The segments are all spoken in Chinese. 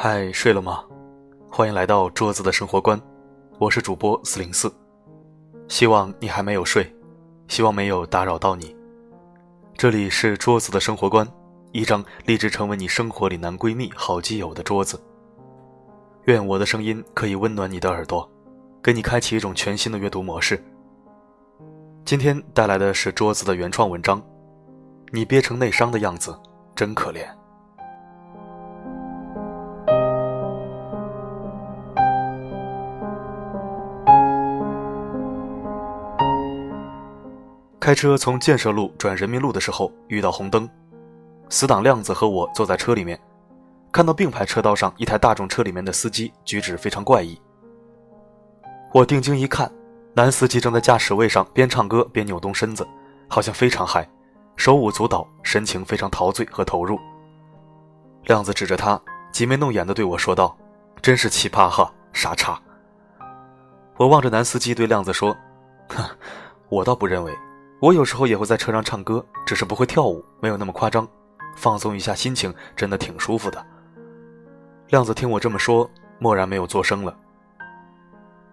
嗨，睡了吗？欢迎来到桌子的生活观，我是主播四零四，希望你还没有睡，希望没有打扰到你。这里是桌子的生活观，一张立志成为你生活里男闺蜜、好基友的桌子。愿我的声音可以温暖你的耳朵，给你开启一种全新的阅读模式。今天带来的是桌子的原创文章，你憋成内伤的样子真可怜。开车从建设路转人民路的时候，遇到红灯，死党亮子和我坐在车里面，看到并排车道上一台大众车里面的司机举止非常怪异。我定睛一看，男司机正在驾驶位上边唱歌边扭动身子，好像非常嗨，手舞足蹈，神情非常陶醉和投入。亮子指着他，挤眉弄眼地对我说道：“真是奇葩哈，傻叉。”我望着男司机对亮子说：“哼，我倒不认为。”我有时候也会在车上唱歌，只是不会跳舞，没有那么夸张，放松一下心情，真的挺舒服的。亮子听我这么说，默然没有作声了。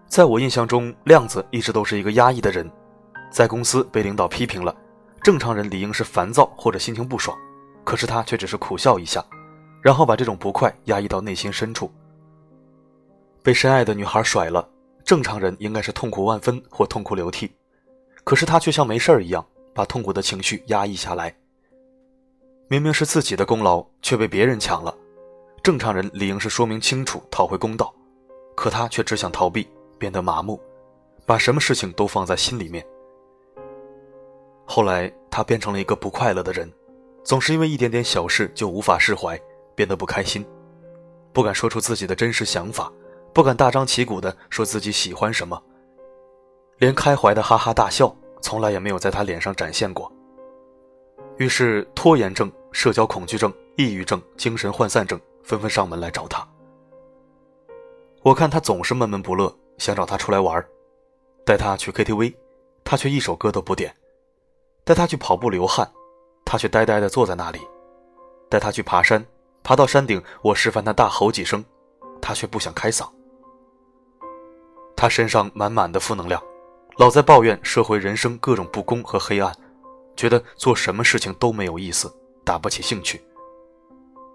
在我印象中，亮子一直都是一个压抑的人，在公司被领导批评了，正常人理应是烦躁或者心情不爽，可是他却只是苦笑一下，然后把这种不快压抑到内心深处。被深爱的女孩甩了，正常人应该是痛苦万分或痛哭流涕。可是他却像没事儿一样，把痛苦的情绪压抑下来。明明是自己的功劳，却被别人抢了。正常人理应是说明清楚，讨回公道，可他却只想逃避，变得麻木，把什么事情都放在心里面。后来他变成了一个不快乐的人，总是因为一点点小事就无法释怀，变得不开心，不敢说出自己的真实想法，不敢大张旗鼓地说自己喜欢什么。连开怀的哈哈大笑，从来也没有在他脸上展现过。于是，拖延症、社交恐惧症、抑郁症、精神涣散症纷纷上门来找他。我看他总是闷闷不乐，想找他出来玩带他去 KTV，他却一首歌都不点；带他去跑步流汗，他却呆呆地坐在那里；带他去爬山，爬到山顶，我示范他大吼几声，他却不想开嗓。他身上满满的负能量。老在抱怨社会人生各种不公和黑暗，觉得做什么事情都没有意思，打不起兴趣。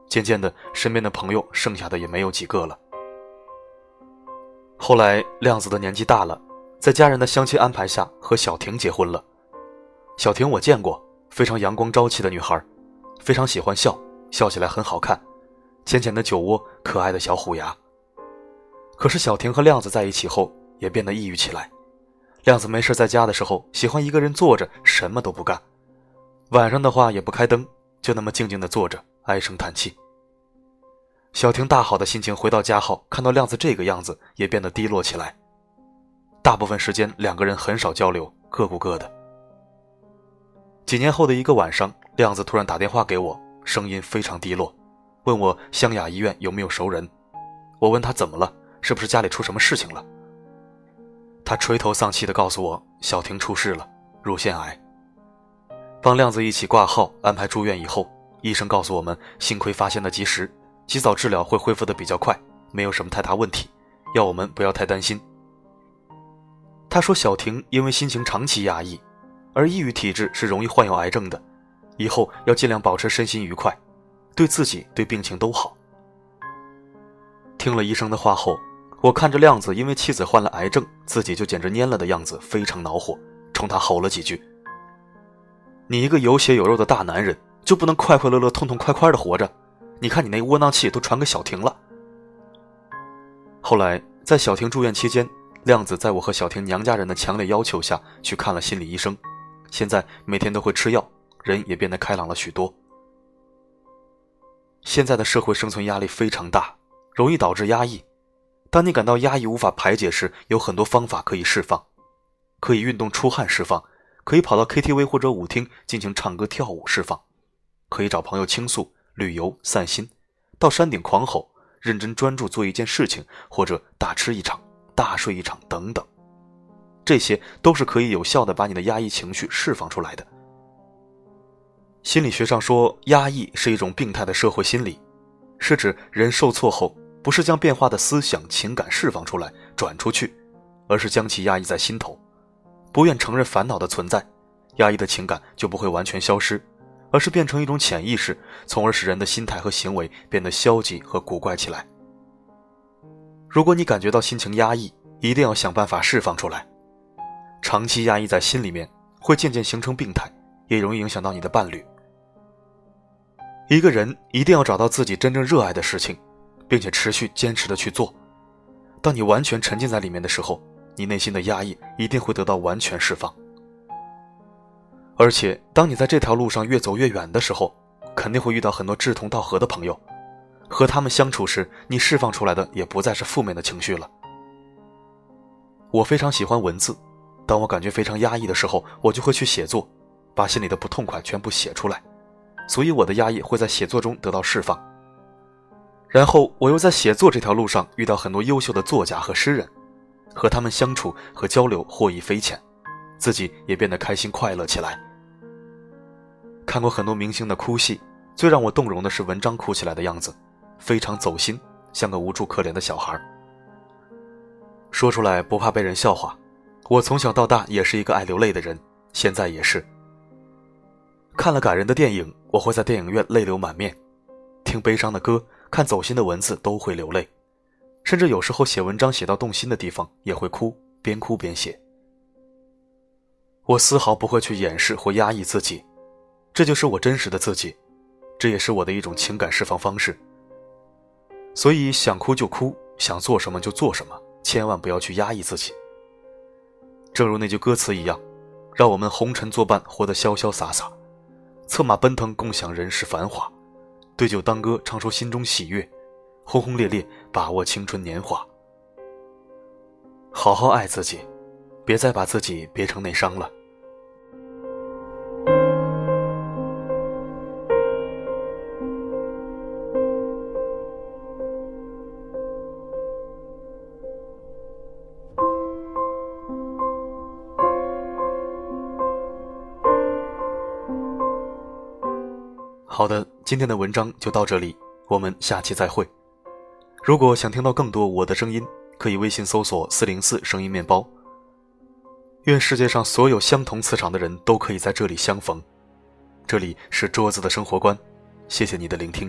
渐渐的，身边的朋友剩下的也没有几个了。后来，亮子的年纪大了，在家人的相亲安排下和小婷结婚了。小婷我见过，非常阳光朝气的女孩，非常喜欢笑，笑起来很好看，浅浅的酒窝，可爱的小虎牙。可是小婷和亮子在一起后，也变得抑郁起来。亮子没事在家的时候，喜欢一个人坐着，什么都不干。晚上的话也不开灯，就那么静静的坐着，唉声叹气。小婷大好的心情回到家后，看到亮子这个样子，也变得低落起来。大部分时间两个人很少交流，各顾各的。几年后的一个晚上，亮子突然打电话给我，声音非常低落，问我湘雅医院有没有熟人。我问他怎么了，是不是家里出什么事情了？他垂头丧气地告诉我，小婷出事了，乳腺癌。帮亮子一起挂号安排住院以后，医生告诉我们，幸亏发现的及时，及早治疗会恢复的比较快，没有什么太大问题，要我们不要太担心。他说，小婷因为心情长期压抑，而抑郁体质是容易患有癌症的，以后要尽量保持身心愉快，对自己对病情都好。听了医生的话后。我看着亮子因为妻子患了癌症，自己就简直蔫了的样子，非常恼火，冲他吼了几句：“你一个有血有肉的大男人，就不能快快乐乐、痛痛快快的活着？你看你那窝囊气都传给小婷了。”后来在小婷住院期间，亮子在我和小婷娘家人的强烈要求下去看了心理医生，现在每天都会吃药，人也变得开朗了许多。现在的社会生存压力非常大，容易导致压抑。当你感到压抑无法排解时，有很多方法可以释放，可以运动出汗释放，可以跑到 KTV 或者舞厅进行唱歌跳舞释放，可以找朋友倾诉、旅游散心，到山顶狂吼、认真专注做一件事情，或者大吃一场、大睡一场等等，这些都是可以有效的把你的压抑情绪释放出来的。心理学上说，压抑是一种病态的社会心理，是指人受挫后。不是将变化的思想情感释放出来转出去，而是将其压抑在心头，不愿承认烦恼的存在，压抑的情感就不会完全消失，而是变成一种潜意识，从而使人的心态和行为变得消极和古怪起来。如果你感觉到心情压抑，一定要想办法释放出来。长期压抑在心里面，会渐渐形成病态，也容易影响到你的伴侣。一个人一定要找到自己真正热爱的事情，并且持续坚持的去做。当你完全沉浸在里面的时候，你内心的压抑一定会得到完全释放。而且，当你在这条路上越走越远的时候，肯定会遇到很多志同道合的朋友。和他们相处时，你释放出来的也不再是负面的情绪了。我非常喜欢文字。当我感觉非常压抑的时候，我就会去写作，把心里的不痛快全部写出来，所以我的压抑会在写作中得到释放。然后我又在写作这条路上遇到很多优秀的作家和诗人，和他们相处和交流获益匪浅，自己也变得开心快乐起来。看过很多明星的哭戏，最让我动容的是文章哭起来的样子，非常走心，像个无助可怜的小孩。说出来不怕被人笑话。我从小到大也是一个爱流泪的人，现在也是。看了感人的电影，我会在电影院泪流满面；听悲伤的歌，看走心的文字都会流泪，甚至有时候写文章写到动心的地方也会哭，边哭边写。我丝毫不会去掩饰或压抑自己，这就是我真实的自己，这也是我的一种情感释放方式。所以想哭就哭，想做什么就做什么，千万不要去压抑自己。正如那句歌词一样，让我们红尘作伴，活得潇潇洒洒，策马奔腾，共享人世繁华，对酒当歌，唱出心中喜悦，轰轰烈烈，把握青春年华，好好爱自己，别再把自己憋成内伤了。好的，今天的文章就到这里，我们下期再会。如果想听到更多我的声音，可以微信搜索四零四声音面包。愿世界上所有相同磁场的人都可以在这里相逢。这里是桌子的生活观，谢谢你的聆听。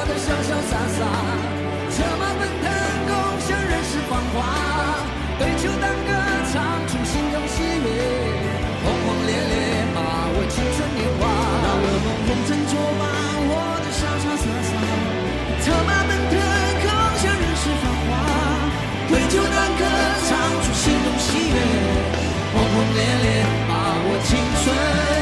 洒，策马奔腾共享人世。繁华，对酒当歌，唱出心中喜悦，轰轰烈烈，把握青春年华。让我们红尘作伴，活得潇潇洒洒，策马奔腾，共享人世繁华。对酒当歌，唱出心中喜悦，轰轰烈烈，把握青春。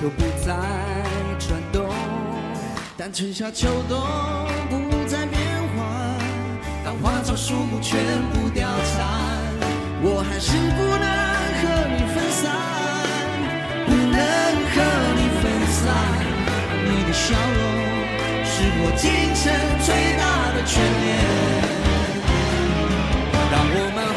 都不再转动，但春夏秋冬不再变换。当花草树木全部凋残，我还是不能和你分散，不能和你分散，你的笑容是我今生最大的眷恋。让我们。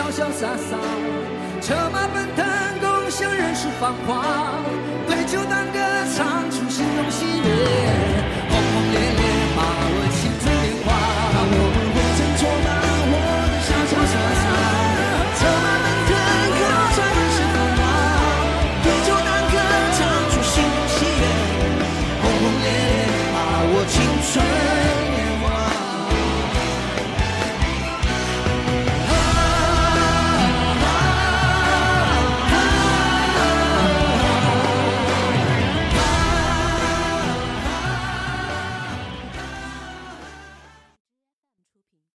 潇潇洒洒策马奔腾共享人世繁华对酒当歌